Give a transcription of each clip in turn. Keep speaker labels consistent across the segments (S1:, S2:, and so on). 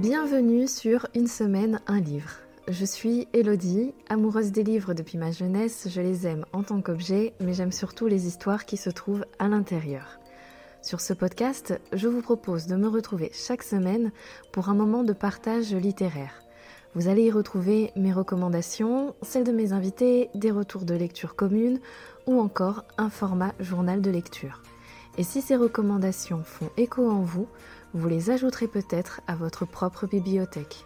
S1: Bienvenue sur Une semaine, un livre. Je suis Elodie, amoureuse des livres depuis ma jeunesse, je les aime en tant qu'objet, mais j'aime surtout les histoires qui se trouvent à l'intérieur. Sur ce podcast, je vous propose de me retrouver chaque semaine pour un moment de partage littéraire. Vous allez y retrouver mes recommandations, celles de mes invités, des retours de lecture communes ou encore un format journal de lecture. Et si ces recommandations font écho en vous, vous les ajouterez peut-être à votre propre bibliothèque.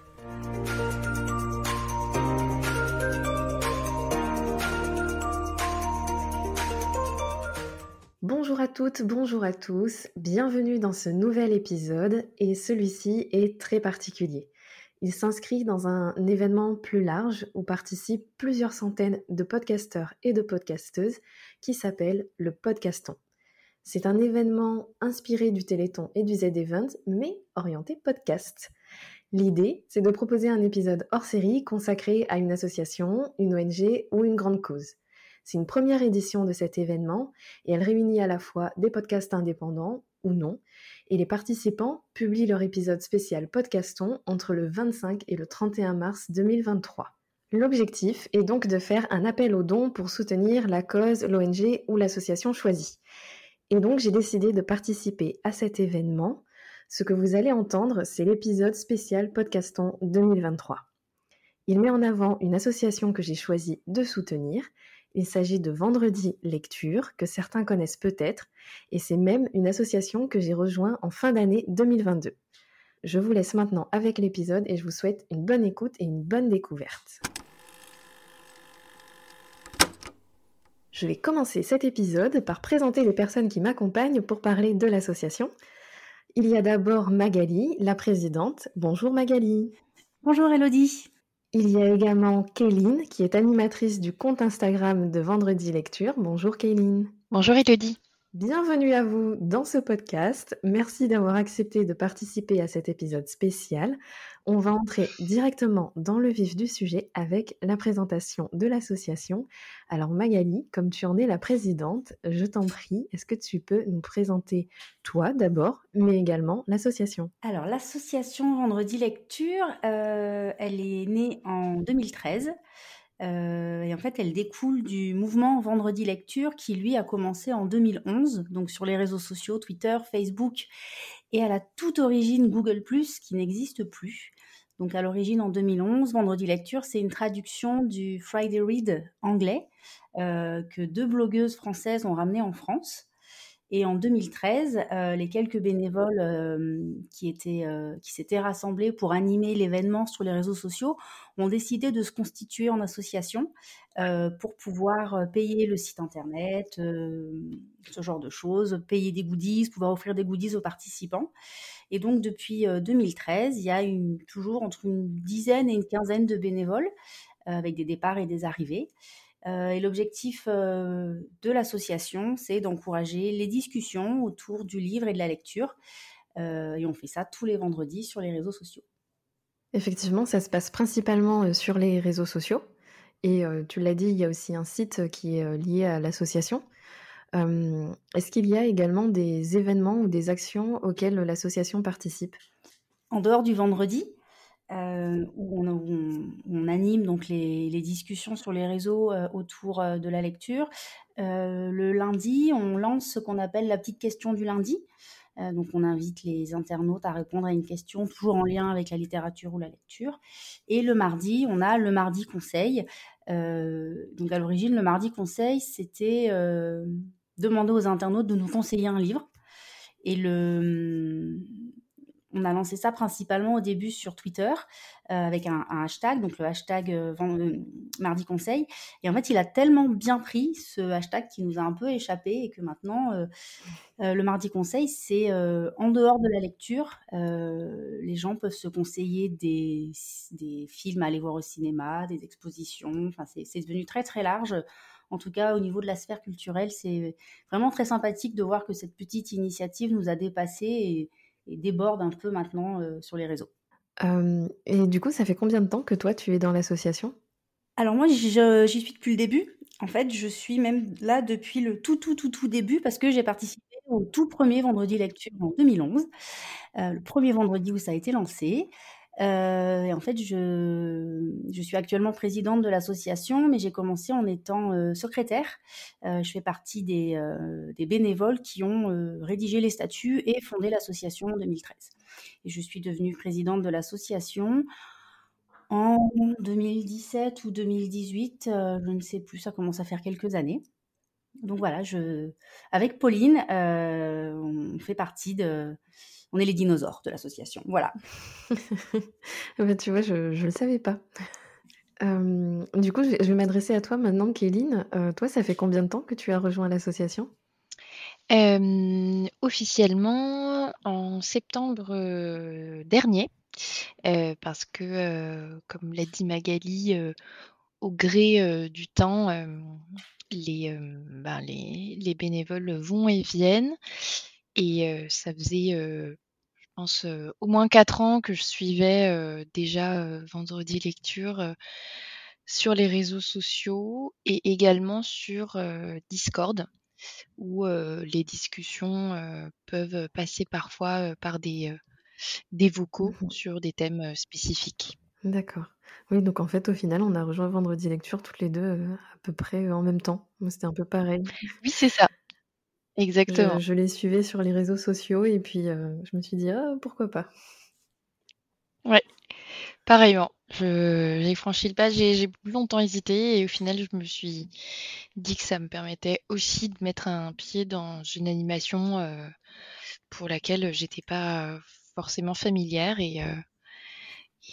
S1: Bonjour à toutes, bonjour à tous, bienvenue dans ce nouvel épisode et celui-ci est très particulier. Il s'inscrit dans un événement plus large où participent plusieurs centaines de podcasteurs et de podcasteuses qui s'appelle le Podcaston. C'est un événement inspiré du Téléthon et du Z-Event, mais orienté podcast. L'idée, c'est de proposer un épisode hors série consacré à une association, une ONG ou une grande cause. C'est une première édition de cet événement et elle réunit à la fois des podcasts indépendants ou non, et les participants publient leur épisode spécial Podcaston entre le 25 et le 31 mars 2023. L'objectif est donc de faire un appel aux dons pour soutenir la cause, l'ONG ou l'association choisie. Et donc j'ai décidé de participer à cet événement. Ce que vous allez entendre, c'est l'épisode spécial Podcaston 2023. Il met en avant une association que j'ai choisi de soutenir. Il s'agit de Vendredi Lecture, que certains connaissent peut-être, et c'est même une association que j'ai rejoint en fin d'année 2022. Je vous laisse maintenant avec l'épisode et je vous souhaite une bonne écoute et une bonne découverte. Je vais commencer cet épisode par présenter les personnes qui m'accompagnent pour parler de l'association. Il y a d'abord Magali, la présidente. Bonjour Magali.
S2: Bonjour Elodie.
S1: Il y a également Kéline, qui est animatrice du compte Instagram de Vendredi Lecture. Bonjour Kéline.
S3: Bonjour Elodie.
S1: Bienvenue à vous dans ce podcast. Merci d'avoir accepté de participer à cet épisode spécial. On va entrer directement dans le vif du sujet avec la présentation de l'association. Alors Magali, comme tu en es la présidente, je t'en prie, est-ce que tu peux nous présenter toi d'abord, mais également l'association?
S2: Alors l'association Vendredi Lecture, euh, elle est née en 2013. Euh, et en fait, elle découle du mouvement Vendredi Lecture qui, lui, a commencé en 2011, donc sur les réseaux sociaux, Twitter, Facebook, et à la toute origine Google ⁇ qui n'existe plus. Donc à l'origine, en 2011, Vendredi Lecture, c'est une traduction du Friday Read anglais euh, que deux blogueuses françaises ont ramené en France. Et en 2013, euh, les quelques bénévoles euh, qui, étaient, euh, s'étaient rassemblés pour animer l'événement sur les réseaux sociaux ont décidé de se constituer en association pour pouvoir payer le site internet, ce genre de choses, payer des goodies, pouvoir offrir des goodies aux participants. Et donc depuis 2013, il y a toujours entre une dizaine et une quinzaine de bénévoles avec des départs et des arrivées. Euh, et l'objectif euh, de l'association, c'est d'encourager les discussions autour du livre et de la lecture. Euh, et on fait ça tous les vendredis sur les réseaux sociaux.
S1: Effectivement, ça se passe principalement sur les réseaux sociaux. Et tu l'as dit, il y a aussi un site qui est lié à l'association. Est-ce qu'il y a également des événements ou des actions auxquelles l'association participe?
S2: En dehors du vendredi, euh, où, on, anime donc les, discussions sur les réseaux euh, autour euh, de la lecture. le lundi, on lance ce qu'on appelle la petite question du lundi. donc on invite les internautes à répondre à une question toujours en lien avec la littérature ou la lecture. Et le mardi, on a le mardi conseil. donc à l'origine, le mardi conseil, c'était demander aux internautes de nous conseiller un livre. Et le, on a lancé ça principalement au début sur Twitter euh, avec un, hashtag, donc le hashtag euh, euh, Mardi Conseil. Et en fait, il a tellement bien pris ce hashtag qui nous a un peu échappé et que maintenant, le Mardi Conseil, c'est en dehors de la lecture. les gens peuvent se conseiller des, films à aller voir au cinéma, des expositions. Enfin, c'est devenu très très large. En tout cas, au niveau de la sphère culturelle, c'est vraiment très sympathique de voir que cette petite initiative nous a dépassé et, et déborde un peu maintenant euh, sur les réseaux.
S1: Euh, et du coup, ça fait combien de temps que toi, tu es dans l'association?
S2: Alors moi, j'y suis depuis le début. En fait, je suis même là depuis le tout, tout, tout, tout début parce que j'ai participé au tout premier vendredi lecture en 2011, euh, le premier vendredi où ça a été lancé. Euh, en fait, je, je, suis actuellement présidente de l'association, mais j'ai commencé en étant euh, secrétaire. Euh, je fais partie des, des bénévoles qui ont rédigé les statuts et fondé l'association en 2013. Et je suis devenue présidente de l'association en 2017 ou 2018, je ne sais plus, ça commence à faire quelques années. Donc voilà, je, avec Pauline, on fait partie de, on est les dinosaures de l'association. Voilà.
S1: bah, tu vois, je ne le savais pas. Euh, du coup, je vais, m'adresser à toi maintenant, Kéline. Euh, toi, ça fait combien de temps que tu as rejoint l'association?
S3: Euh, Officiellement, en septembre dernier, parce que, comme l'a dit Magali, au gré du temps, les, ben, les, les, bénévoles vont et viennent. Et ça faisait, je pense, au moins quatre ans que je suivais déjà Vendredi Lecture sur les réseaux sociaux et également sur Discord, où les discussions peuvent passer parfois par des, des vocaux mmh sur des thèmes spécifiques.
S1: D'accord. Oui, donc en fait, au final, on a rejoint Vendredi Lecture toutes les deux à peu près en même temps. c'était un peu pareil.
S3: Oui, c'est ça. Exactement.
S1: Je, les suivais sur les réseaux sociaux et puis euh, je me suis dit ah pourquoi pas.
S3: Ouais, pareillement. J'ai franchi le pas, j'ai longtemps hésité et au final je me suis dit que ça me permettait aussi de mettre un pied dans une animation euh, pour laquelle j'étais pas forcément familière et, euh,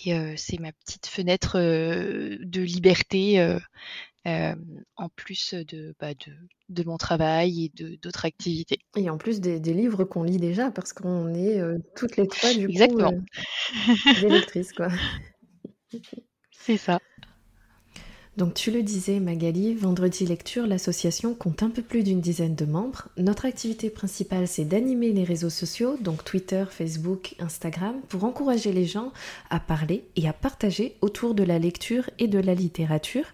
S3: et c'est ma petite fenêtre de liberté en plus de, bah, de, de, mon travail et d'autres activités.
S1: Et en plus des, des livres qu'on lit déjà, parce qu'on est toutes les trois du
S3: Exactement.
S1: coup des lectrices. Quoi.
S3: C'est ça.
S1: Donc tu le disais Magali, Vendredi Lecture, l'association compte un peu plus d'une dizaine de membres. Notre activité principale c'est d'animer les réseaux sociaux, donc Twitter, Facebook, Instagram, pour encourager les gens à parler et à partager autour de la lecture et de la littérature.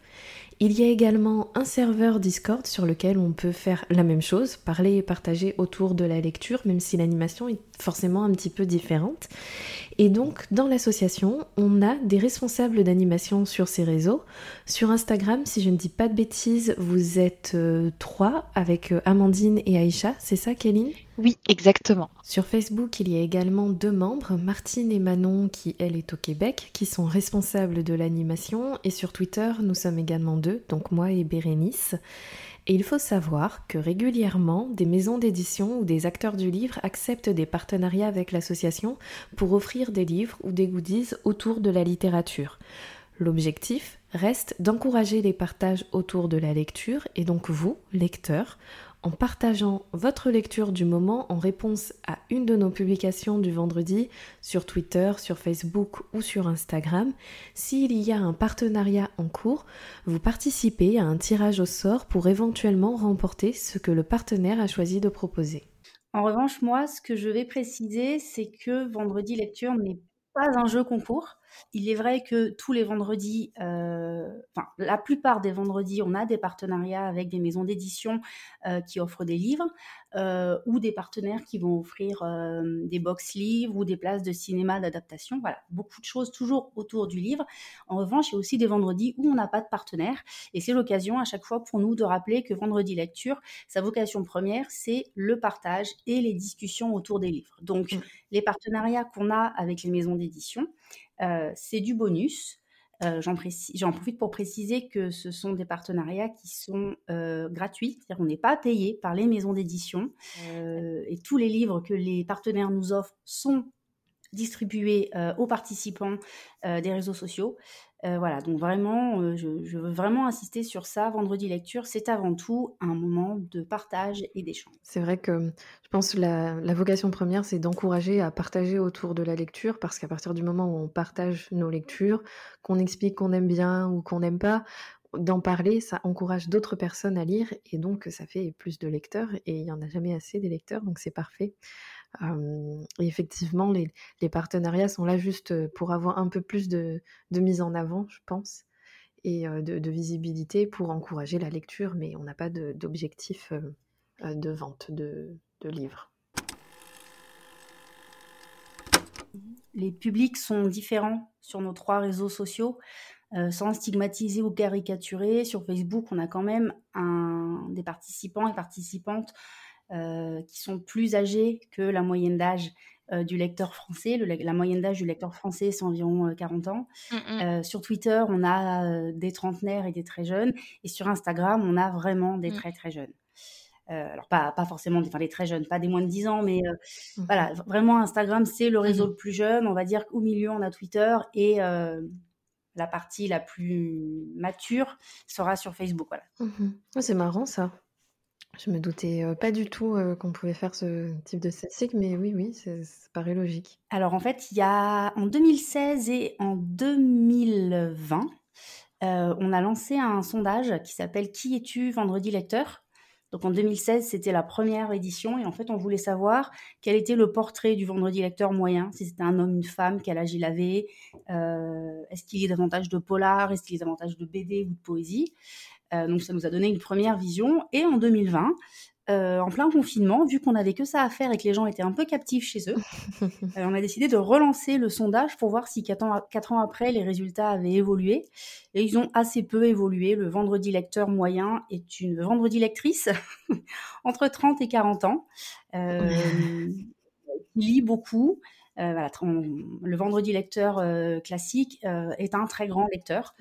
S1: Il y a également un serveur Discord sur lequel on peut faire la même chose, parler et partager autour de la lecture, même si l'animation est forcément un petit peu différente. Et donc, dans l'association, on a des responsables d'animation sur ces réseaux. Sur Instagram, si je ne dis pas de bêtises, vous êtes euh, trois avec euh, Amandine et Aïcha, c'est ça, Kéline?
S3: Oui, exactement.
S1: Sur Facebook, il y a également deux membres, Martine et Manon, qui elle est au Québec, qui sont responsables de l'animation. Et sur Twitter, nous sommes également deux, donc moi et Bérénice. Et il faut savoir que régulièrement, des maisons d'édition ou des acteurs du livre acceptent des partenariats avec l'association pour offrir des livres ou des goodies autour de la littérature. L'objectif reste d'encourager les partages autour de la lecture et donc vous, lecteurs, en partageant votre lecture du moment en réponse à une de nos publications du vendredi sur Twitter, sur Facebook ou sur Instagram. S'il y a un partenariat en cours, vous participez à un tirage au sort pour éventuellement remporter ce que le partenaire a choisi de proposer.
S2: En revanche, moi, ce que je vais préciser, c'est que vendredi lecture n'est pas un jeu concours. Il est vrai que tous les vendredis, euh, enfin la plupart des vendredis, on a des partenariats avec des maisons d'édition euh, qui offrent des livres euh, ou des partenaires qui vont offrir des box livres ou des places de cinéma d'adaptation. Voilà, beaucoup de choses toujours autour du livre. En revanche, il y a aussi des vendredis où on n'a pas de partenaire et c'est l'occasion à chaque fois pour nous de rappeler que vendredi lecture, sa vocation première, c'est le partage et les discussions autour des livres. Donc, mmh. les partenariats qu'on a avec les maisons d'édition, c'est du bonus. Euh, j'en profite pour préciser que ce sont des partenariats qui sont euh, gratuits, c'est-à-dire qu'on n'est pas payé par les maisons d'édition et tous les livres que les partenaires nous offrent sont distribués aux participants des réseaux sociaux. Euh, voilà, donc vraiment, euh, je, veux vraiment insister sur ça. Vendredi lecture, c'est avant tout un moment de partage et d'échange.
S1: C'est vrai que je pense que la, la vocation première, c'est d'encourager à partager autour de la lecture, parce qu'à partir du moment où on partage nos lectures, qu'on explique qu'on aime bien ou qu'on n'aime pas, d'en parler, ça encourage d'autres personnes à lire, et donc ça fait plus de lecteurs, et il n'y en a jamais assez des lecteurs, donc c'est parfait et effectivement, les, partenariats sont là juste pour avoir un peu plus de, mise en avant, je pense, et de, visibilité pour encourager la lecture, mais on n'a pas d'objectif de, vente de, livres.
S2: les publics sont différents sur nos trois réseaux sociaux. Sans stigmatiser ou caricaturer, sur Facebook, on a quand même des participants et participantes qui sont plus âgés que la moyenne d'âge euh, du lecteur français. la moyenne d'âge du lecteur français, c'est environ 40 ans. Mm, mm. sur Twitter, on a des trentenaires et des très jeunes. Et sur Instagram, on a vraiment des mm. très très jeunes. alors pas, pas forcément enfin, les très jeunes, pas des moins de 10 ans, mais voilà, vraiment Instagram, c'est le réseau le plus jeune. On va dire qu'au milieu, on a Twitter et la partie la plus mature sera sur Facebook. Voilà.
S1: Mmh c'est marrant ça. Je me doutais euh, pas du tout euh, qu'on pouvait faire ce type de statistique, mais oui, oui, ça paraît logique.
S2: Alors en fait, il y a en 2016 et en 2020, euh, on a lancé un sondage qui s'appelle Qui es-tu vendredi lecteur? Donc en 2016, c'était la première édition et en fait, on voulait savoir quel était le portrait du vendredi lecteur moyen, si c'était un homme, une femme, quel âge il avait, est-ce qu'il y a davantage de polar, est-ce qu'il y a davantage de BD ou de poésie? Euh, donc ça nous a donné une première vision. Et en 2020, euh, en plein confinement, vu qu'on avait que ça à faire et que les gens étaient un peu captifs chez eux, euh, on a décidé de relancer le sondage pour voir si quatre ans, après, les résultats avaient évolué. Et ils ont assez peu évolué. Le vendredi lecteur moyen est une vendredi lectrice entre 30 et 40 ans. Euh, il lit beaucoup. voilà, le vendredi lecteur classique est un très grand lecteur.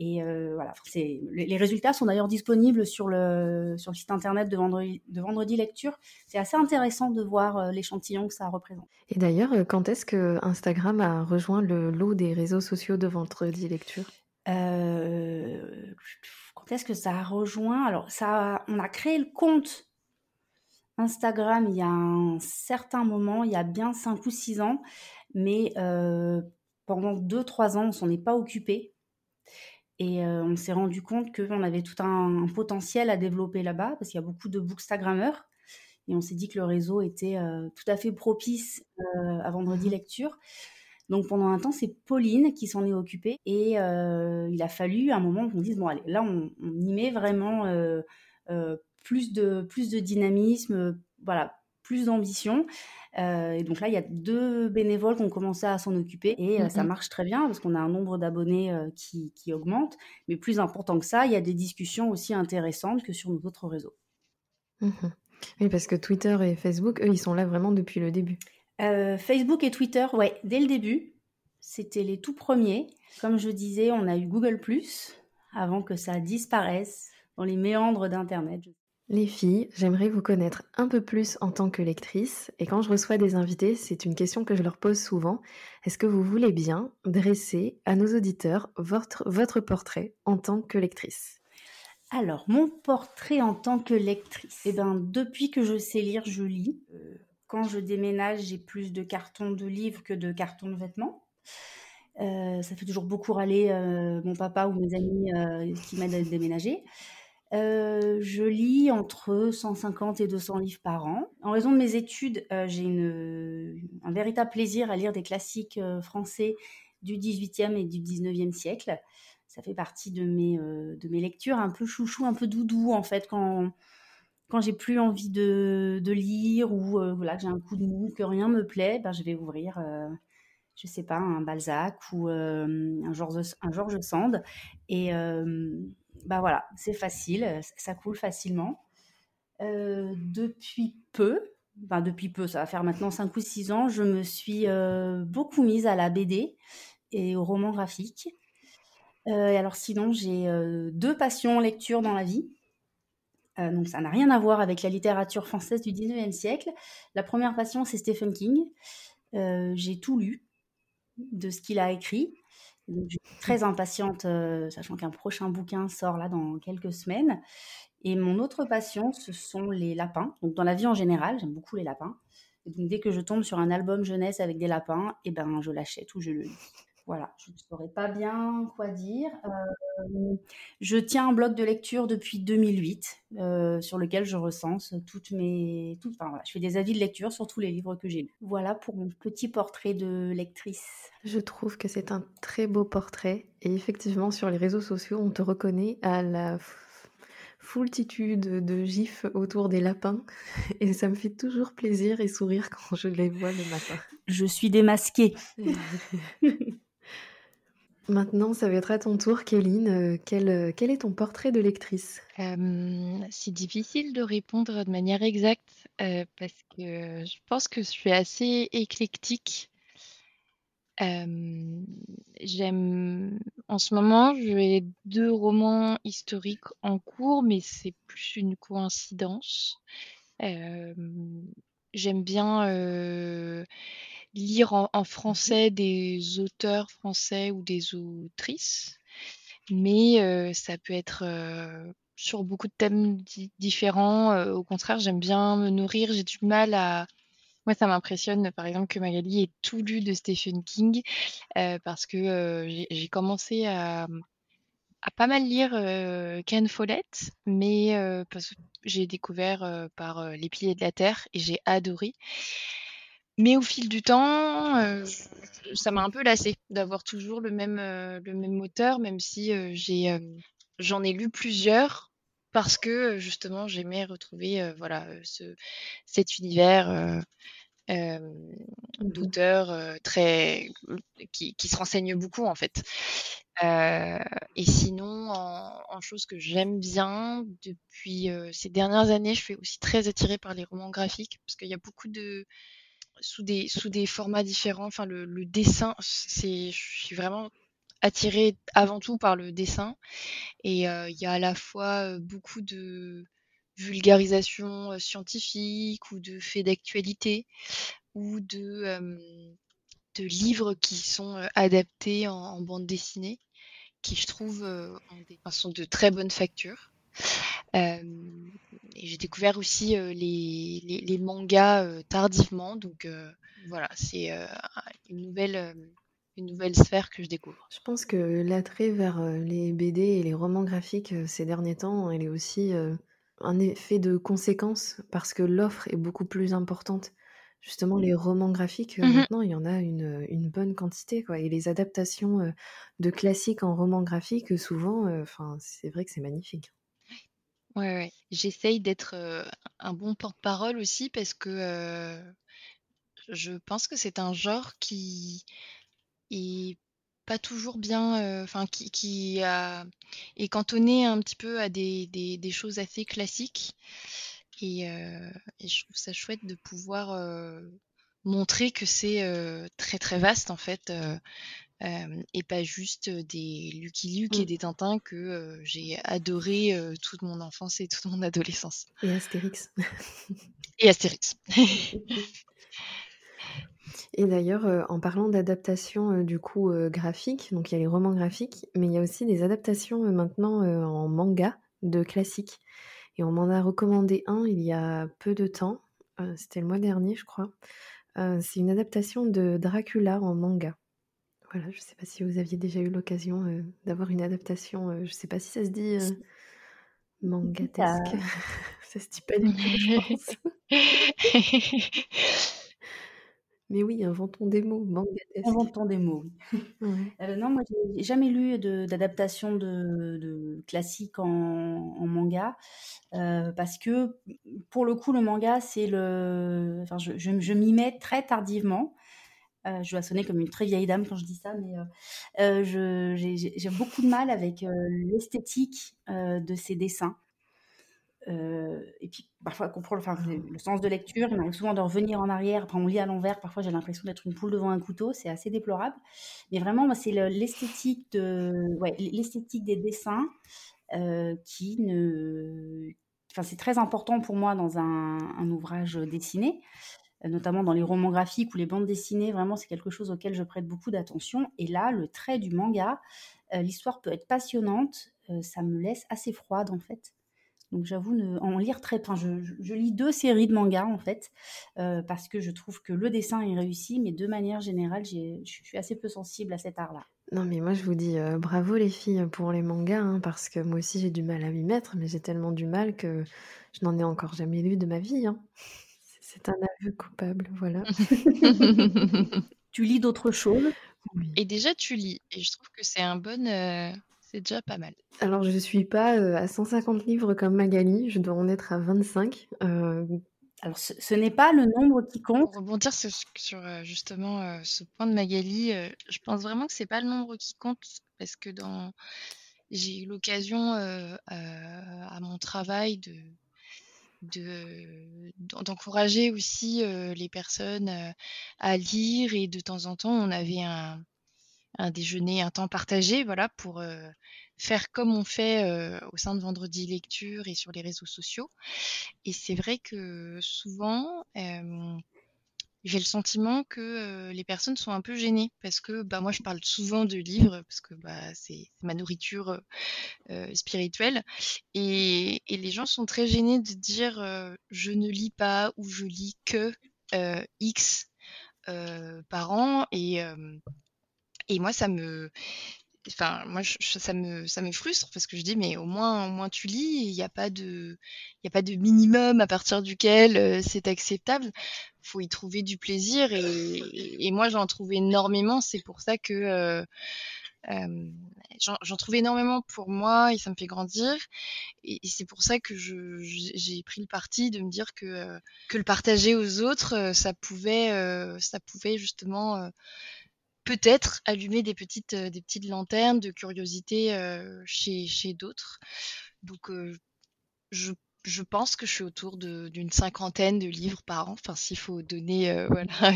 S2: Et euh, voilà, c'est, les, résultats sont d'ailleurs disponibles sur le, sur le site internet de Vendredi, de Vendredi Lecture. C'est assez intéressant de voir euh, l'échantillon que ça représente.
S1: Et d'ailleurs, euh, quand est-ce que Instagram a rejoint le lot des réseaux sociaux de Vendredi Lecture?
S2: Quand est-ce que ça a rejoint? Alors, ça, on a créé le compte Instagram il y a un certain moment, il y a bien 5 ou 6 ans, mais pendant 2-3 ans, on s'en est pas occupé et euh, on s'est rendu compte qu'on avait tout un, potentiel à développer là-bas, parce qu'il y a beaucoup de bookstagrammeurs. Et on s'est dit que le réseau était euh, tout à fait propice euh, à vendredi mmh lecture. Donc pendant un temps, c'est Pauline qui s'en est occupée. Et il a fallu un moment qu'on dise, bon allez, là on, on y met vraiment plus, de, plus de dynamisme, voilà, plus d'ambition. Euh, et donc là, il y a deux bénévoles qui ont commencé à s'en occuper et euh, ça marche très bien parce qu'on a un nombre d'abonnés euh, qui, qui, augmente. Mais plus important que ça, il y a des discussions aussi intéressantes que sur nos autres réseaux.
S1: Mmh oui, parce que Twitter et Facebook, eux, ils sont là vraiment depuis le début.
S2: Facebook et Twitter, ouais, dès le début. C'était les tout premiers. Comme je disais, on a eu Google ⁇ avant que ça disparaisse dans les méandres d'Internet.
S1: Les filles, j'aimerais vous connaître un peu plus en tant que lectrice et quand je reçois des invités, c'est une question que je leur pose souvent. Est-ce que vous voulez bien dresser à nos auditeurs votre, portrait en tant que lectrice?
S2: Alors, mon portrait en tant que lectrice, eh ben, depuis que je sais lire, je lis. Euh, quand je déménage, j'ai plus de cartons de livres que de cartons de vêtements. Euh, ça fait toujours beaucoup râler euh, mon papa ou mes amis qui m'aident à déménager. Euh, je lis entre 150 et 200 livres par an. En raison de mes études, euh, j'ai un véritable plaisir à lire des classiques euh, français du 18e et du 19e siècle. Ça fait partie de mes, de mes lectures un peu chouchou, un peu doudou en fait quand quand j'ai plus envie de, de lire ou voilà que j'ai un coup de mou, que rien me plaît, ben je vais ouvrir je sais pas, un Balzac ou un, Georges, un Georges Sand. Et bah voilà, c'est facile, euh, ça coule facilement. Euh, depuis peu, enfin depuis peu, ça va faire maintenant 5 ou 6 ans, je me suis euh, beaucoup mise à la BD et au roman graphique. et alors sinon, j'ai deux passions lecture dans la vie. donc ça n'a rien à voir avec la littérature française du 19e siècle. La première passion, c'est Stephen King. j'ai tout lu de ce qu'il a écrit je suis très impatiente, euh, sachant qu'un prochain bouquin sort là dans quelques semaines. Et mon autre passion, ce sont les lapins. Donc dans la vie en général, j'aime beaucoup les lapins. Donc dès que je tombe sur un album jeunesse avec des lapins, eh ben je l'achète ou je le lis. Voilà, je ne saurais pas bien quoi dire. Euh, je tiens un blog de lecture depuis 2008 euh, sur lequel je recense toutes mes. Enfin, voilà, je fais des avis de lecture sur tous les livres que j'ai lus. Voilà pour mon petit portrait de lectrice.
S1: Je trouve que c'est un très beau portrait. Et effectivement, sur les réseaux sociaux, on te reconnaît à la foultitude de gifs autour des lapins. Et ça me fait toujours plaisir et sourire quand je les vois le matin.
S2: je suis démasquée.
S1: Maintenant, ça va être à ton tour, Kéline. Euh, quel, euh, quel est ton portrait de lectrice?
S3: C'est difficile de répondre de manière exacte parce que je pense que je suis assez éclectique. j'aime, en ce moment, j'ai deux romans historiques en cours, mais c'est plus une coïncidence. j'aime bien lire en, mmh français des auteurs français ou des autrices, mais ça peut être sur beaucoup de thèmes différents. au contraire, j'aime bien me nourrir. J'ai du mal à moi, ça m'impressionne, par exemple, que Magali ait tout lu de Stephen King, parce que j'ai commencé à, à, pas mal lire Ken Follett, mais parce que j'ai découvert par Les Piliers de la Terre et j'ai adoré. Mais au fil du temps, euh, ça m'a un peu lassé d'avoir toujours le même, euh, le même moteur, même si euh, j'ai, j'en ai lu plusieurs parce que justement j'aimais retrouver voilà ce, cet univers mmh d'auteurs très qui, qui, se renseignent beaucoup en fait. et sinon, en, en chose que j'aime bien depuis ces dernières années, je suis aussi très attirée par les romans graphiques parce qu'il y a beaucoup de sous des, sous des formats différents. Le, dessin, c'est, je suis vraiment attirée avant tout par le dessin. Et euh, il y a à la fois euh, beaucoup de vulgarisation euh, scientifique ou de faits d'actualité ou de, de livres qui sont adaptés en, bande dessinée qui je trouve sont de très bonne facture. J'ai découvert aussi les, les, mangas tardivement, donc voilà, c'est une nouvelle une nouvelle sphère que je découvre.
S1: Je pense que l'attrait vers les BD et les romans graphiques ces derniers temps, elle est aussi un effet de conséquence parce que l'offre est beaucoup plus importante. Justement, les romans graphiques, mmh maintenant, il y en a une, une, bonne quantité, quoi. Et les adaptations de classiques en romans graphiques, souvent, enfin, c'est vrai que c'est magnifique.
S3: Ouais, ouais. J'essaye d'être, un bon porte-parole aussi parce que, je pense que c'est un genre qui est pas toujours bien, enfin qui est cantonné un petit peu à des des choses assez classiques et je trouve ça chouette de pouvoir, montrer que c'est, très, très vaste en fait, et pas juste des Lucky Luke et mmh. des Tintins que j'ai adoré toute mon enfance et toute mon adolescence.
S1: Et Astérix.
S3: et Astérix.
S1: et d'ailleurs, en parlant d'adaptation du coup graphique, donc il y a les romans graphiques, mais il y a aussi des adaptations maintenant en manga de classiques. Et on m'en a recommandé un il y a peu de temps, c'était le mois dernier je crois. c'est une adaptation de Dracula en manga. Voilà, je ne sais pas si vous aviez déjà eu l'occasion euh, d'avoir une adaptation, euh, je ne sais pas si ça se dit euh, mangatesque. ça se dit pas du tout, je pense. Mais oui, inventons des mots, mangatesque.
S2: Inventons des mots, non, moi, j'ai jamais lu d'adaptation de, de, classique en, manga, parce que, pour le coup, le manga, c'est le... Enfin, je, je m'y mets très tardivement. Euh, je dois sonner comme une très vieille dame quand je dis ça, mais euh, euh, j'ai beaucoup de mal avec l'esthétique de ces dessins. et puis parfois comprendre le sens de lecture, il m'arrive souvent de revenir en arrière, après on lit à l'envers, parfois j'ai l'impression d'être une poule devant un couteau, c'est assez déplorable. Mais vraiment, c'est l'esthétique de, des dessins qui ne, enfin c'est très important pour moi dans un ouvrage dessiné notamment dans les romans graphiques ou les bandes dessinées, vraiment c'est quelque chose auquel je prête beaucoup d'attention. Et là, le trait du manga, euh, l'histoire peut être passionnante, euh, ça me laisse assez froide en fait. Donc j'avoue en lire très, enfin je, lis deux séries de mangas en fait euh, parce que je trouve que le dessin est réussi, mais de manière générale, je suis assez peu sensible à cet art-là.
S1: Non mais moi je vous dis bravo les filles pour les mangas hein, parce que moi aussi j'ai du mal à m'y mettre, mais j'ai tellement du mal que je n'en ai encore jamais lu de ma vie. Hein. C'est un aveu coupable, voilà.
S2: Tu lis d'autres choses?
S3: Et déjà, tu lis. Et je trouve que c'est un bon. Euh, c'est déjà pas mal.
S1: Alors, je suis pas euh, à 150 livres comme Magali, je dois en être à 25. Euh,
S2: Alors, ce, n'est pas le nombre qui compte.
S3: Pour rebondir sur, justement ce point de Magali, je pense vraiment que c'est pas le nombre qui compte parce que dans j'ai eu l'occasion à mon travail de d'encourager aussi les personnes à lire et de temps en temps on avait un, un déjeuner, un temps partagé, voilà, pour faire comme on fait au sein de Vendredi Lecture et sur les réseaux sociaux. Et c'est vrai que souvent, j'ai le sentiment que les personnes sont un peu gênées parce que bah, moi je parle souvent de livres parce que bah, c'est ma nourriture spirituelle et, les gens sont très gênés de dire je ne lis pas ou je lis que X par an et, et moi ça me enfin moi ça me ça me frustre parce que je dis mais au moins au moins tu lis il n'y a pas de y a pas de minimum à partir duquel euh, c'est acceptable. Faut y trouver du plaisir et, et moi j'en trouve énormément. C'est pour ça que euh, euh, j'en trouve énormément pour moi et ça me fait grandir. Et, c'est pour ça que j'ai pris le parti de me dire que que le partager aux autres ça pouvait ça pouvait justement peut-être allumer des petites, euh, des petites lanternes de curiosité euh, chez, chez d'autres. Donc, euh, je je pense que je suis autour d'une cinquantaine de livres par an, enfin s'il faut donner euh, voilà,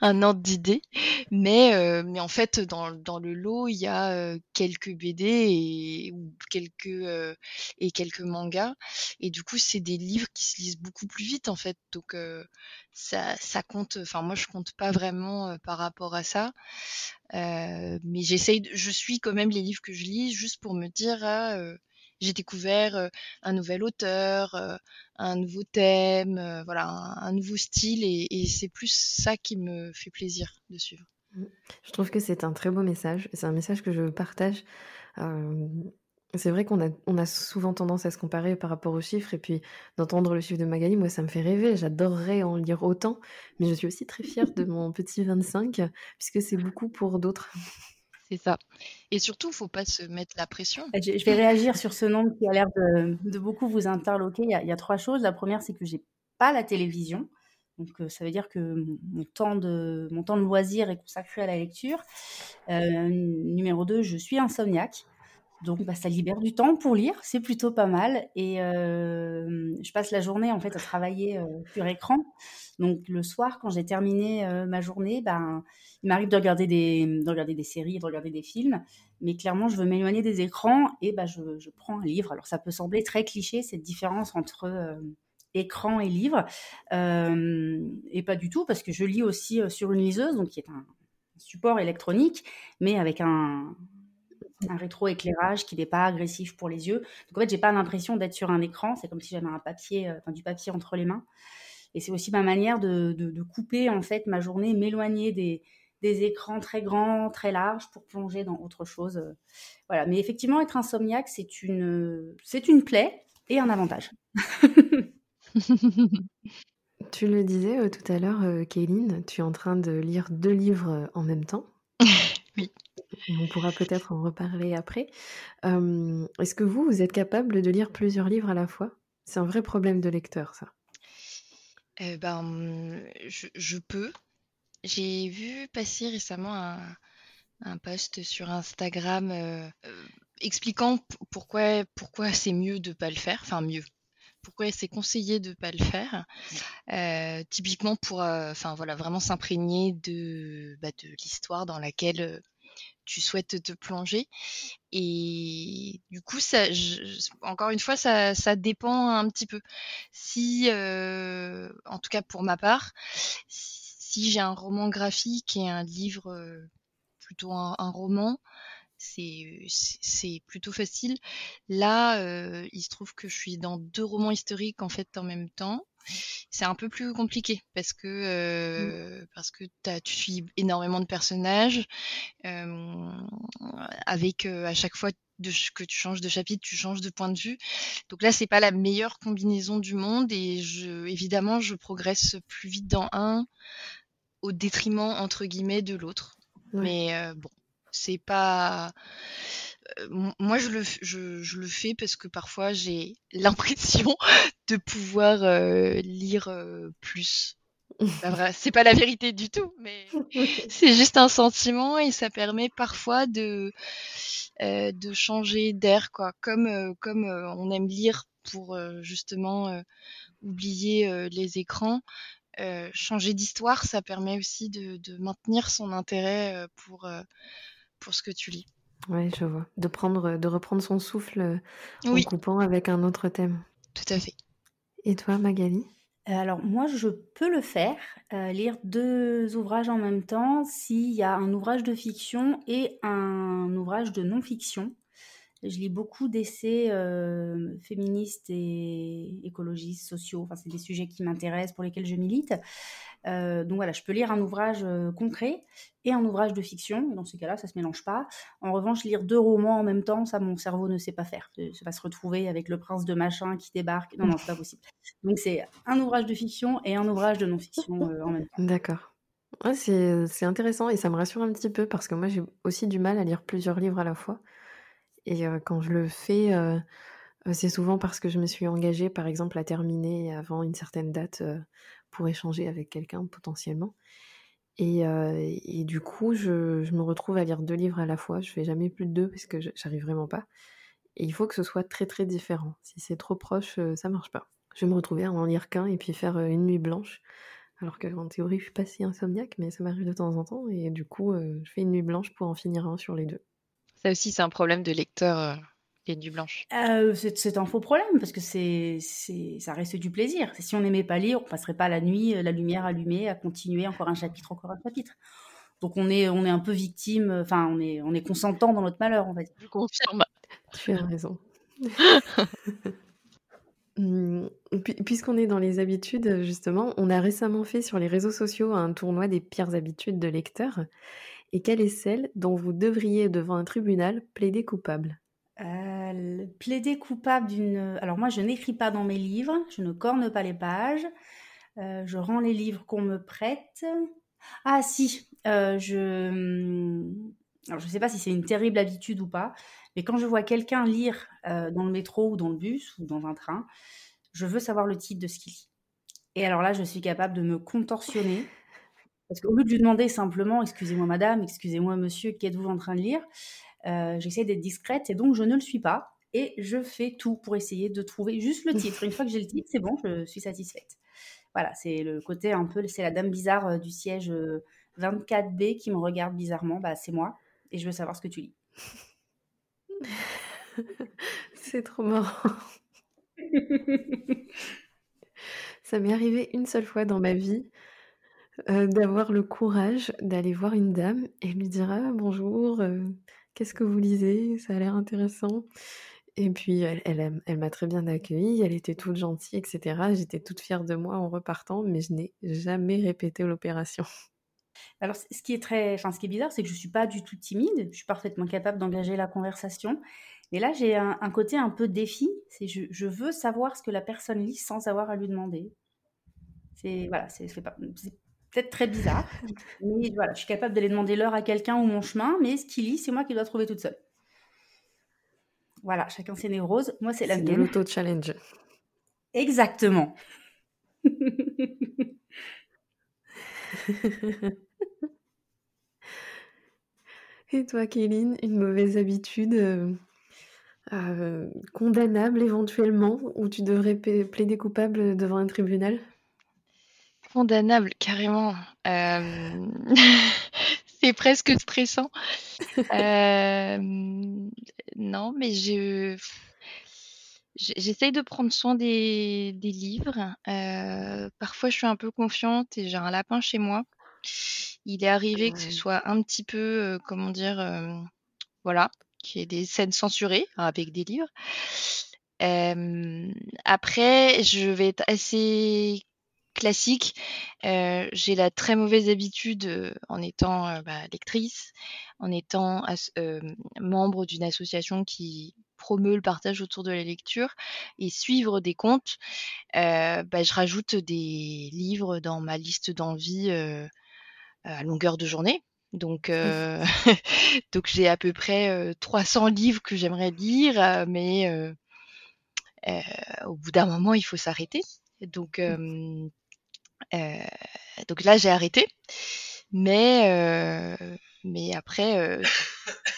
S3: un ordre d'idée. Mais, euh, mais en fait, dans, dans, le lot, il y a euh, quelques BD et, ou quelques, et quelques mangas. Et du coup, c'est des livres qui se lisent beaucoup plus vite en fait. Donc ça, ça compte, enfin moi je compte pas vraiment par rapport à ça. mais j'essaye, je suis quand même les livres que je lis juste pour me dire, ah, j'ai découvert un nouvel auteur, un nouveau thème, voilà, un, nouveau style, et, c'est plus ça qui me fait plaisir de suivre.
S1: Mmh. Je trouve que c'est un très beau message, c'est un message que je partage. c'est vrai qu'on a, on a souvent tendance à se comparer par rapport aux chiffres, et puis d'entendre le chiffre de Magali, moi ça me fait rêver, j'adorerais en lire autant, mais je suis aussi très fière de mon petit 25, puisque c'est beaucoup pour d'autres.
S3: C'est ça. Et surtout, faut pas se mettre la pression.
S2: Je, vais réagir sur ce nombre qui a l'air de, beaucoup vous interloquer. Il y, a, trois choses. La première, c'est que j'ai pas la télévision. Donc, euh, ça veut dire que mon temps de, mon temps de loisir est consacré à la lecture. Euh, numéro deux, je suis insomniaque. Donc, bah, ça libère du temps pour lire, c'est plutôt pas mal. Et euh, je passe la journée en fait à travailler sur écran. Donc, le soir, quand j'ai terminé ma journée, ben, il m'arrive de regarder des, de regarder des séries, de regarder des films, mais clairement, je veux m'éloigner des écrans et ben, je, je, prends un livre. Alors, ça peut sembler très cliché cette différence entre écran et livre, et pas du tout parce que je lis aussi sur une liseuse, donc qui est un support électronique, mais avec un un rétroéclairage qui n'est pas agressif pour les yeux. Donc en fait, j'ai pas l'impression d'être sur un écran. C'est comme si j'avais un papier, euh, du papier entre les mains. Et c'est aussi ma manière de, de, couper en fait ma journée, m'éloigner des, des, écrans très grands, très larges pour plonger dans autre chose. Euh. Voilà. Mais effectivement, être insomniaque, c'est une, c'est une plaie et un avantage.
S1: tu le disais euh, tout à l'heure, Kéline, tu es en train de lire deux livres en même temps.
S3: oui.
S1: On pourra peut-être en reparler après. Est-ce que vous, vous êtes capable de lire plusieurs livres à la fois? C'est un vrai problème de lecteur, ça.
S3: Eh ben, je, peux. J'ai vu passer récemment un, post sur Instagram expliquant pourquoi, pourquoi c'est mieux de ne pas le faire. Enfin, mieux pourquoi c'est conseillé de ne pas le faire. typiquement pour enfin voilà, vraiment s'imprégner de, bah, de l'histoire dans laquelle tu souhaites te plonger. Et du coup, ça, encore une fois, ça, ça, dépend un petit peu. Si, euh, en tout cas pour ma part, si j'ai un roman graphique et un livre, euh, plutôt un, roman, c'est plutôt facile. Là, euh, il se trouve que je suis dans deux romans historiques en fait en même temps c'est un peu plus compliqué parce que mmh. euh, parce que tu suis énormément de personnages euh, avec euh, à chaque fois que tu changes de chapitre, tu changes de point de vue. Donc là, c'est pas la meilleure combinaison du monde et je, évidemment, je progresse plus vite dans un au détriment entre guillemets de l'autre. Mais bon, c'est pas moi, je le, je, le fais parce que parfois j'ai l'impression de pouvoir lire plus. C'est pas la vérité du tout, mais c'est juste un sentiment et ça permet parfois de, de changer d'air, quoi. Comme, comme on aime lire pour justement oublier les écrans, changer d'histoire, ça permet aussi de, de maintenir son intérêt pour, pour ce que tu lis.
S1: Oui, je vois. De prendre, de reprendre son souffle euh, en coupant avec un autre thème.
S3: Tout à fait.
S1: Et toi, Magali?
S2: Euh, alors moi, je peux le faire, euh, lire deux ouvrages en même temps s'il y a un ouvrage de fiction et un ouvrage de non-fiction. Je lis beaucoup d'essais féministes et écologistes, sociaux. Enfin, c'est des sujets qui m'intéressent, pour lesquels je milite. Euh, donc voilà, je peux lire un ouvrage euh, concret et un ouvrage de fiction. dans ces cas-là, ça se mélange pas. En revanche, lire deux romans en même temps, ça, mon cerveau ne sait pas faire. Ça va se retrouver avec le prince de machin qui débarque. Non, non, c'est pas possible. Donc c'est un ouvrage de fiction et un ouvrage de non-fiction euh, en même temps.
S1: D'accord. c'est intéressant et ça me rassure un petit peu parce que moi j'ai aussi du mal à lire plusieurs livres à la fois. Et quand je le fais, c'est souvent parce que je me suis engagée, par exemple, à terminer avant une certaine date pour échanger avec quelqu'un potentiellement. Et, du coup, je, me retrouve à lire deux livres à la fois. Je fais jamais plus de deux parce que j'arrive vraiment pas. Et il faut que ce soit très très différent. Si c'est trop proche, ça marche pas. Je vais me retrouver à en lire qu'un et puis faire une nuit blanche. Alors qu'en théorie, je suis pas si insomniaque, mais ça m'arrive de temps en temps. Et du coup, je fais une nuit blanche pour en finir un sur les deux.
S3: Ça aussi, c'est un problème de lecteur et du blanche
S2: euh, C'est un faux problème parce que c'est ça reste du plaisir. Si on n'aimait pas lire, on passerait pas la nuit, euh, la lumière allumée, à continuer encore un chapitre, encore un chapitre. Donc on est, on est un peu victime, enfin on est, on est consentant dans notre malheur, on va dire.
S3: Je confirme.
S1: Tu as raison. Hum, puisqu'on est dans les habitudes, justement, on a récemment fait sur les réseaux sociaux un tournoi des pires habitudes de lecteurs. Et quelle est celle dont vous devriez, devant un tribunal, plaider coupable?
S2: Euh, plaider coupable d'une... Alors moi, je n'écris pas dans mes livres, je ne corne pas les pages, euh, je rends les livres qu'on me prête. Ah si, euh, je... Hum, alors je ne sais pas si c'est une terrible habitude ou pas, mais quand je vois quelqu'un lire dans le métro ou dans le bus ou dans un train, je veux savoir le titre de ce qu'il lit. Et alors là, je suis capable de me contorsionner. Parce qu'au lieu de lui demander simplement, excusez-moi madame, excusez-moi monsieur, qu'êtes-vous en train de lire euh, j'essaie d'être discrète et donc je ne le suis pas. Et je fais tout pour essayer de trouver juste le titre. Une fois que j'ai le titre, c'est bon, je suis satisfaite. Voilà, c'est le côté un peu, c'est la dame bizarre euh, du siège 24B euh, qui me regarde bizarrement. Bah, c'est moi et je veux savoir ce que tu lis.
S1: c'est trop marrant. Ça m'est arrivé une seule fois dans ma vie d'avoir le courage d'aller voir une dame et lui dire ah, bonjour, Qu'est-ce que vous lisez? Ça a l'air intéressant. Et puis, elle, m'a très bien accueillie, elle était toute gentille, etc. J'étais toute fière de moi en repartant, mais je n'ai jamais répété l'opération.
S2: Alors, ce qui est très, ce qui est bizarre, c'est que je suis pas du tout timide. Je suis parfaitement capable d'engager la conversation. Et là, j'ai un, côté un peu défi. C'est je, je, veux savoir ce que la personne lit sans avoir à lui demander. C'est voilà, c'est peut-être très bizarre. mais voilà, je suis capable d'aller demander l'heure à quelqu'un ou mon chemin, mais ce qu'il lit, c'est moi qui dois trouver toute seule. Voilà, chacun ses névroses. Moi, c'est la mienne.
S1: C'est l'auto-challenge.
S2: Exactement.
S1: Et toi, Kéline, une mauvaise habitude euh, euh, condamnable éventuellement, où tu devrais plaider coupable devant un tribunal?
S3: Condamnable, carrément. Euh, c'est presque stressant. Euh, non, mais je j'essaye de prendre soin des, livres. Euh, parfois, je suis un peu confiante et j'ai un lapin chez moi. Il est arrivé que ce soit un petit peu, comment dire, voilà, qu'il y ait des scènes censurées avec des livres. après, je vais être assez classique. Euh, j'ai la très mauvaise habitude, euh, en étant euh, bah, lectrice, en étant membre d'une association qui promeut le partage autour de la lecture et suivre des comptes, bah, je rajoute des livres dans ma liste d'envie à longueur de journée. Donc, donc j'ai à peu près 300 livres que j'aimerais lire, mais au bout d'un moment, il faut s'arrêter. Donc, mmh. Donc là, j'ai arrêté. Mais, mais après,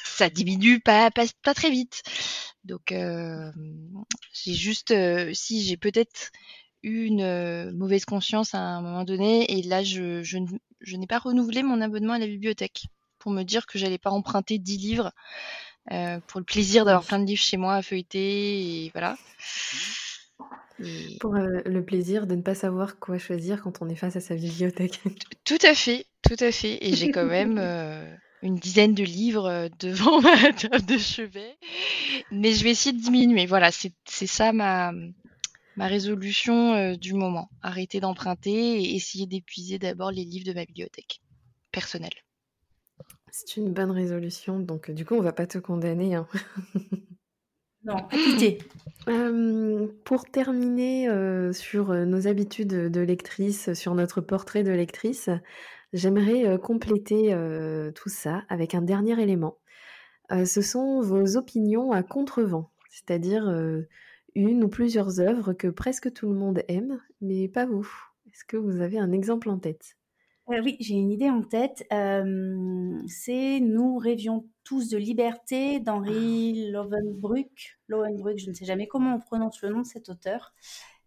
S3: ça diminue pas, pas, pas, très vite. Donc, j'ai juste, si j'ai peut-être eu une mauvaise conscience à un moment donné, et là, je, je, je n'ai pas renouvelé mon abonnement à la bibliothèque pour me dire que j'allais pas emprunter 10 livres pour le plaisir d'avoir plein de livres chez moi à feuilleter, et voilà.
S1: Pour le plaisir de ne pas savoir quoi choisir quand on est face à sa bibliothèque.
S3: Tout à fait, tout à fait. Et j'ai quand même une dizaine de livres devant ma table de chevet. Mais je vais essayer de diminuer. Voilà, c'est ça ma, ma résolution du moment. Arrêter d'emprunter et essayer d'épuiser d'abord les livres de ma bibliothèque personnelle.
S1: C'est une bonne résolution. Donc, du coup, on va pas te condamner. Hein.
S2: Pitié.
S1: pour terminer sur nos habitudes de lectrice, sur notre portrait de lectrice, j'aimerais compléter tout ça avec un dernier élément. ce sont vos opinions à contrevent, c'est-à-dire une ou plusieurs œuvres que presque tout le monde aime, mais pas vous. Est-ce que vous avez un exemple en tête?
S2: Euh, oui, j'ai une idée en tête. c'est Nous rêvions tous de liberté d'Henri Lovenbruck. Lovenbruck, je ne sais jamais comment on prononce le nom de cet auteur.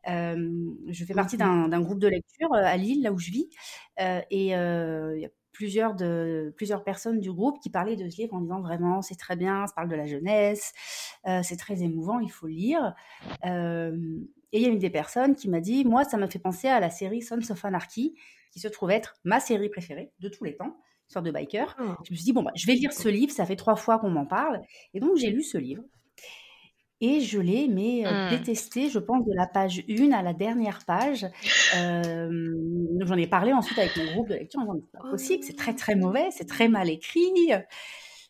S2: je fais partie d'un groupe de lecture à Lille, là où je vis. et il y a plusieurs, de, plusieurs personnes du groupe qui parlaient de ce livre en disant vraiment c'est très bien, ça parle de la jeunesse, c'est très émouvant, il faut lire. Et il y a une des personnes qui m'a dit, moi ça m'a fait penser à la série Sons of Anarchy, qui se trouve être ma série préférée de tous les temps, histoire de biker. Ah. Je me suis dit, bon, bah, je vais lire ce livre, ça fait trois fois qu'on m'en parle. Et donc, j'ai lu ce livre. Et je l'ai, mais euh, mmh. détesté, je pense, de la page 1 à la dernière page. Euh, J'en ai parlé ensuite avec mon groupe de lecture en disant, c'est pas possible, c'est très très mauvais, c'est très mal écrit.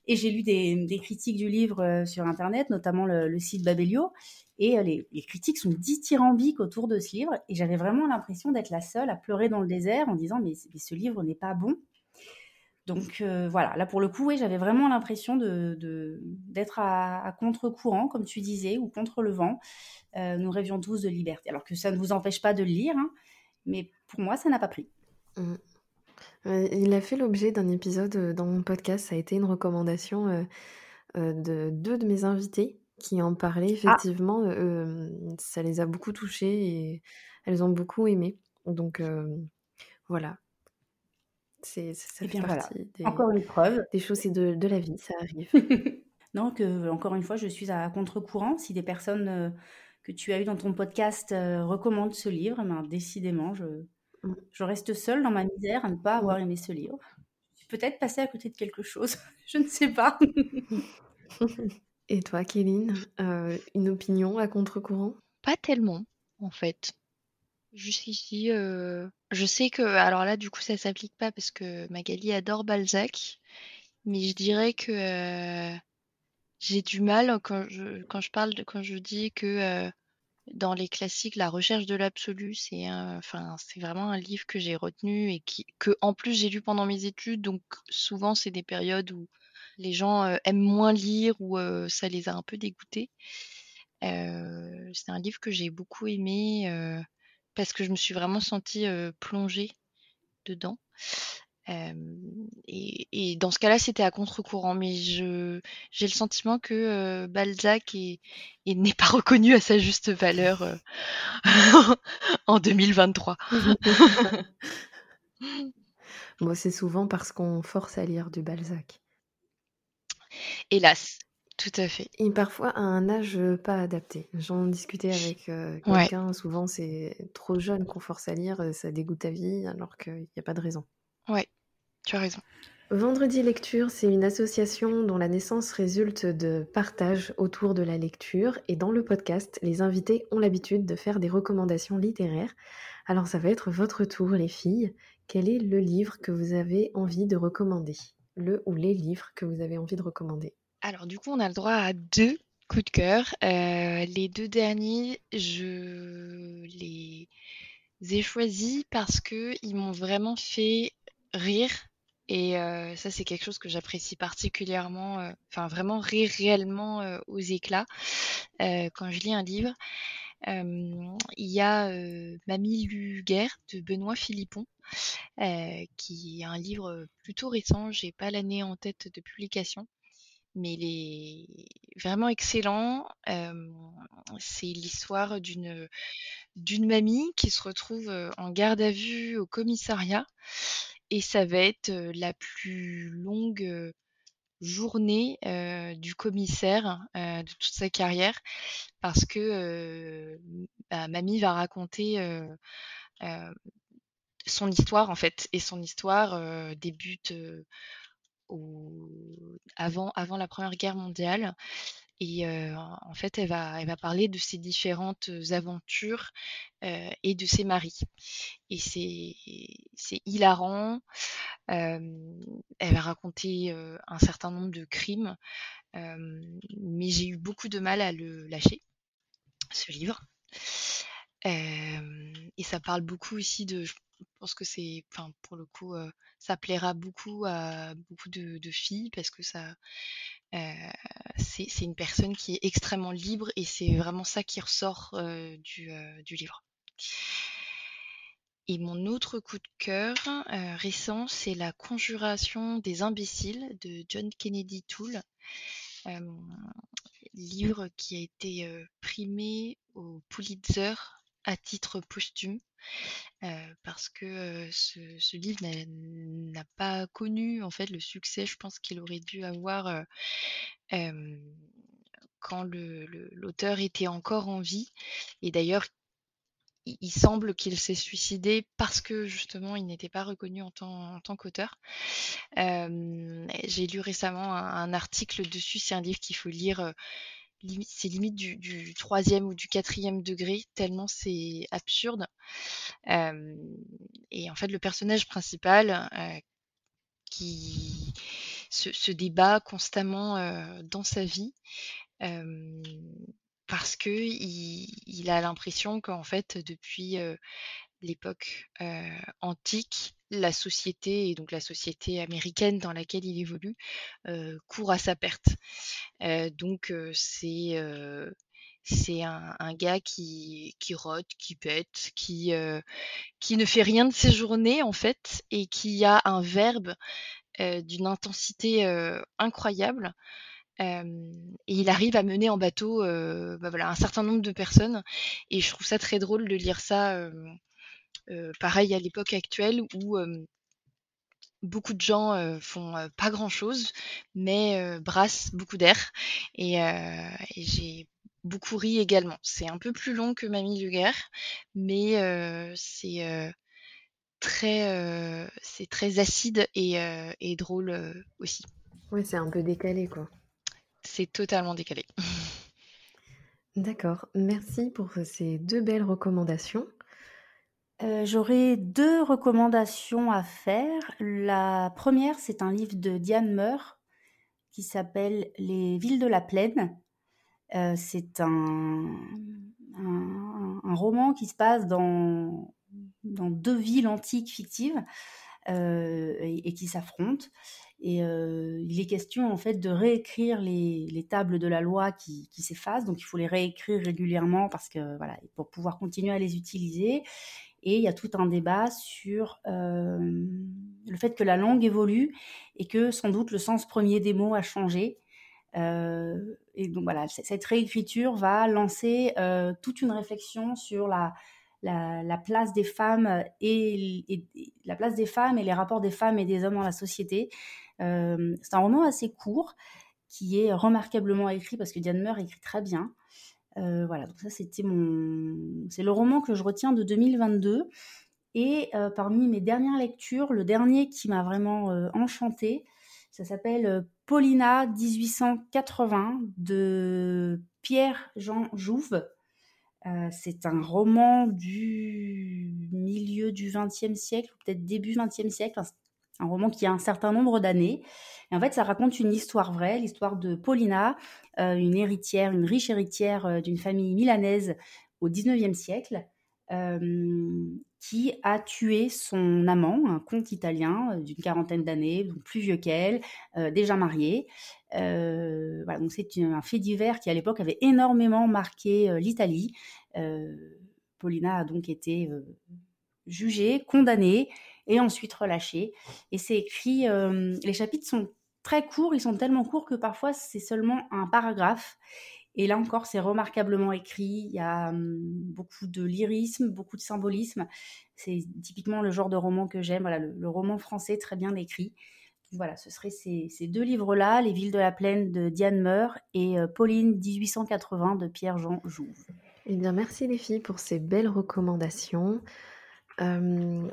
S2: Et j'ai lu des, critiques du livre euh, sur Internet, notamment le, site Babelio. Et euh, les, critiques sont dithyrambiques autour de ce livre. Et j'avais vraiment l'impression d'être la seule à pleurer dans le désert en disant mais, ce livre n'est pas bon. Donc euh, voilà, là pour le coup, oui, j'avais vraiment l'impression d'être à, contre-courant, comme tu disais, ou contre le vent. Nous rêvions tous de liberté. Alors que ça ne vous empêche pas de le lire, hein, mais pour moi, ça n'a pas pris.
S1: Il a fait l'objet d'un épisode dans mon podcast. Ça a été une recommandation de deux de mes invités qui en parlaient, ah! effectivement, ça les a beaucoup touchées et elles ont beaucoup aimé. Donc voilà. C'est, ça fait partie
S2: des, encore une preuve.
S1: des choses de, de la vie, ça arrive.
S2: non, que, encore une fois, je suis à contre-courant. Si des personnes que tu as eues dans ton podcast recommandent ce livre, eh ben, décidément, je. Je reste seule dans ma misère à ne pas avoir aimé ce livre. Je suis peut-être passée à côté de quelque chose, je ne sais pas.
S1: Et toi, Kéline, euh, une opinion à contre-courant?
S3: Pas tellement, en fait. Jusqu'ici, euh, je sais que, alors là, du coup, ça s'applique pas parce que Magali adore Balzac, mais je dirais que euh, j'ai du mal quand je, quand je parle, de, quand je dis que dans les classiques, la recherche de l'absolu, c'est enfin, c'est vraiment un livre que j'ai retenu et qui, que en plus j'ai lu pendant mes études, donc souvent c'est des périodes où les gens aiment moins lire ou ça les a un peu dégoûtés. c'est un livre que j'ai beaucoup aimé parce que je me suis vraiment sentie plongée dedans. Et, dans ce cas-là, c'était à contre-courant, mais je j'ai le sentiment que Balzac n'est pas reconnu à sa juste valeur en 2023.
S1: Moi, c'est souvent parce qu'on force à lire du Balzac.
S3: Hélas, tout à fait.
S1: Et parfois à un âge pas adapté. J'en discutais avec quelqu'un, souvent c'est trop jeune qu'on force à lire, ça dégoûte ta vie alors qu'il n'y a pas de raison.
S3: Ouais, tu as raison.
S1: Vendredi Lecture, c'est une association dont la naissance résulte de partage autour de la lecture et dans le podcast, les invités ont l'habitude de faire des recommandations littéraires. Alors ça va être votre tour les filles. Quel est le livre que vous avez envie de recommander? Le ou les livres que vous avez envie de recommander?
S3: Alors du coup, on a le droit à deux coups de cœur. Euh, les deux derniers, je les ai choisis parce que ils m'ont vraiment fait rire Et ça, c'est quelque chose que j'apprécie particulièrement, enfin vraiment rire réellement aux éclats quand je lis un livre. il y a Mamie Luguerre de Benoît Philippon, qui est un livre plutôt récent, j'ai pas l'année en tête de publication, mais il est vraiment excellent. c'est l'histoire d'une d'une mamie qui se retrouve en garde à vue au commissariat et ça va être la plus longue journée du commissaire de toute sa carrière parce que bah, mamie va raconter son histoire en fait et son histoire débute avant, avant la Première Guerre mondiale et en fait, elle va, parler de ses différentes aventures et de ses maris. Et c'est hilarant. elle va raconter un certain nombre de crimes, mais j'ai eu beaucoup de mal à le lâcher, ce livre. et ça parle beaucoup aussi de, je pense que c'est, enfin, pour le coup, ça plaira beaucoup à beaucoup de filles parce que ça, c'est une personne qui est extrêmement libre et c'est vraiment ça qui ressort du, du, livre. Et mon autre coup de cœur récent, c'est La Conjuration des imbéciles de John Kennedy Toole. livre qui a été primé au Pulitzer à titre posthume parce que ce, livre n'a pas connu en fait le succès, je pense qu'il aurait dû avoir quand l'auteur était encore en vie. Et d'ailleurs, il, semble qu'il s'est suicidé parce que justement il n'était pas reconnu en tant, en tant qu'auteur. J'ai lu récemment un, article dessus, c'est un livre qu'il faut lire c'est limite du, troisième ou du quatrième degré, tellement c'est absurde. et en fait, le personnage principal qui se, débat constamment dans sa vie parce que il, a l'impression qu'en fait, depuis l'époque antique, la société, et donc la société américaine dans laquelle il évolue, court à sa perte. donc c'est c'est un, gars qui, qui rote, qui pète, qui, qui ne fait rien de ses journées en fait, et qui a un verbe d'une intensité incroyable. et il arrive à mener en bateau bah voilà, un certain nombre de personnes. Et je trouve ça très drôle de lire ça pareil à l'époque actuelle où beaucoup de gens font pas grand chose, mais brassent beaucoup d'air. Et, j'ai beaucoup ri également. C'est un peu plus long que Mamie Luguerre, mais c'est très, c'est très acide et, et drôle aussi.
S1: Oui, c'est un peu décalé, quoi.
S3: C'est totalement décalé.
S1: D'accord, merci pour ces deux belles recommandations.
S2: Euh, j'aurais deux recommandations à faire. La première, c'est un livre de Diane Meur qui s'appelle Les villes de la plaine. Euh, c'est un, roman qui se passe dans, deux villes antiques fictives euh, et, qui s'affrontent. Et il est question en fait de réécrire les, les tables de la loi qui, qui s'effacent. Donc il faut les réécrire régulièrement parce que voilà pour pouvoir continuer à les utiliser. Et il y a tout un débat sur euh, le fait que la langue évolue et que sans doute le sens premier des mots a changé. Euh, et donc voilà, cette réécriture va lancer euh, toute une réflexion sur la, la, place des femmes et, la place des femmes et les rapports des femmes et des hommes dans la société. c'est un roman assez court qui est remarquablement écrit parce que Diane Meur écrit très bien. Euh, voilà, donc ça c'était mon... C'est le roman que je retiens de 2022. Et euh, parmi mes dernières lectures, le dernier qui m'a vraiment euh, enchantée, ça s'appelle Paulina 1880 de Pierre-Jean Jouve. c'est un roman du milieu du XXe siècle, peut-être début XXe siècle, un roman qui a un certain nombre d'années. Et en fait, ça raconte une histoire vraie, l'histoire de Paulina, euh, une héritière, une riche héritière euh, d'une famille milanaise au XIXe siècle, qui a tué son amant, un comte italien d'une quarantaine d'années, plus vieux qu'elle, déjà marié. donc c'est un fait divers qui à l'époque avait énormément marqué l'Italie. Paulina a donc été jugée, condamnée et ensuite relâchée. Et c'est écrit, les chapitres sont très courts, ils sont tellement courts que parfois c'est seulement un paragraphe. Et là encore, c'est remarquablement écrit. Il y a beaucoup de lyrisme, beaucoup de symbolisme. C'est typiquement le genre de roman que j'aime. Voilà, le, roman français très bien écrit. voilà, ce seraient ces, deux livres-là, Les villes de la plaine de Diane Meur et Pauline 1880 de Pierre-Jean Jouve.
S1: Eh bien, merci les filles pour ces belles recommandations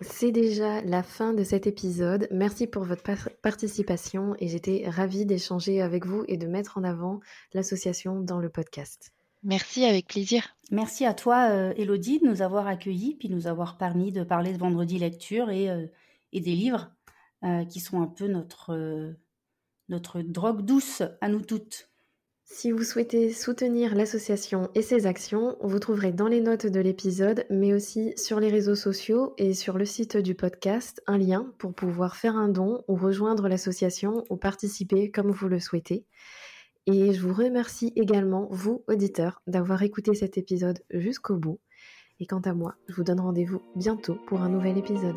S1: c'est déjà la fin de cet épisode. Merci pour votre participation et j'étais ravie d'échanger avec vous et de mettre en avant l'association dans le podcast.
S3: Merci, avec plaisir.
S2: Merci à toi, euh, Elodie, de nous avoir accueillis, puis nous avoir permis de parler de Vendredi Lecture et, euh, et des livres euh, qui sont un peu notre, notre drogue douce à nous toutes.
S1: Si vous souhaitez soutenir l'association et ses actions, vous trouverez dans les notes de l'épisode, mais aussi sur les réseaux sociaux et sur le site du podcast, un lien pour pouvoir faire un don ou rejoindre l'association ou participer comme vous le souhaitez. Et je vous remercie également, vous, auditeurs, d'avoir écouté cet épisode jusqu'au bout. Et quant à moi, je vous donne rendez-vous bientôt pour un nouvel épisode.